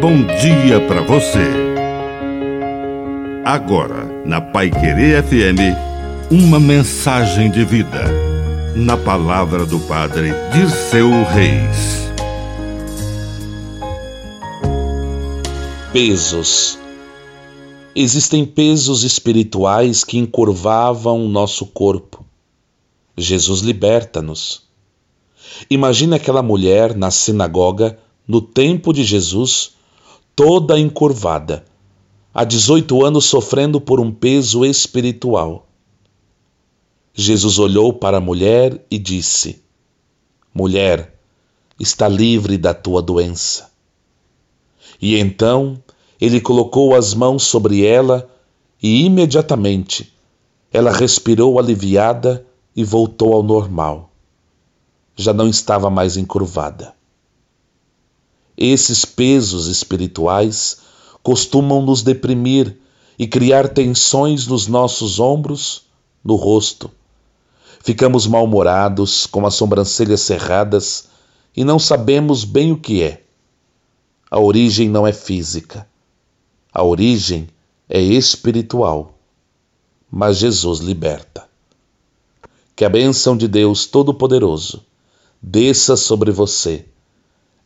bom dia para você. Agora, na Pai Querer FM, uma mensagem de vida. Na palavra do Padre Dirceu Reis. Pesos. Existem pesos espirituais que encurvavam o nosso corpo. Jesus liberta-nos. Imagine aquela mulher na sinagoga, no tempo de Jesus, toda encurvada, há 18 anos sofrendo por um peso espiritual. Jesus olhou para a mulher e disse: Mulher, está livre da tua doença. E então ele colocou as mãos sobre ela e imediatamente ela respirou aliviada e voltou ao normal. Já não estava mais encurvada. Esses pesos espirituais costumam nos deprimir e criar tensões nos nossos ombros, no rosto. Ficamos mal-humorados, com as sobrancelhas cerradas e não sabemos bem o que é. A origem não é física. A origem é espiritual. Mas Jesus liberta. Que a bênção de Deus Todo-Poderoso desça sobre você,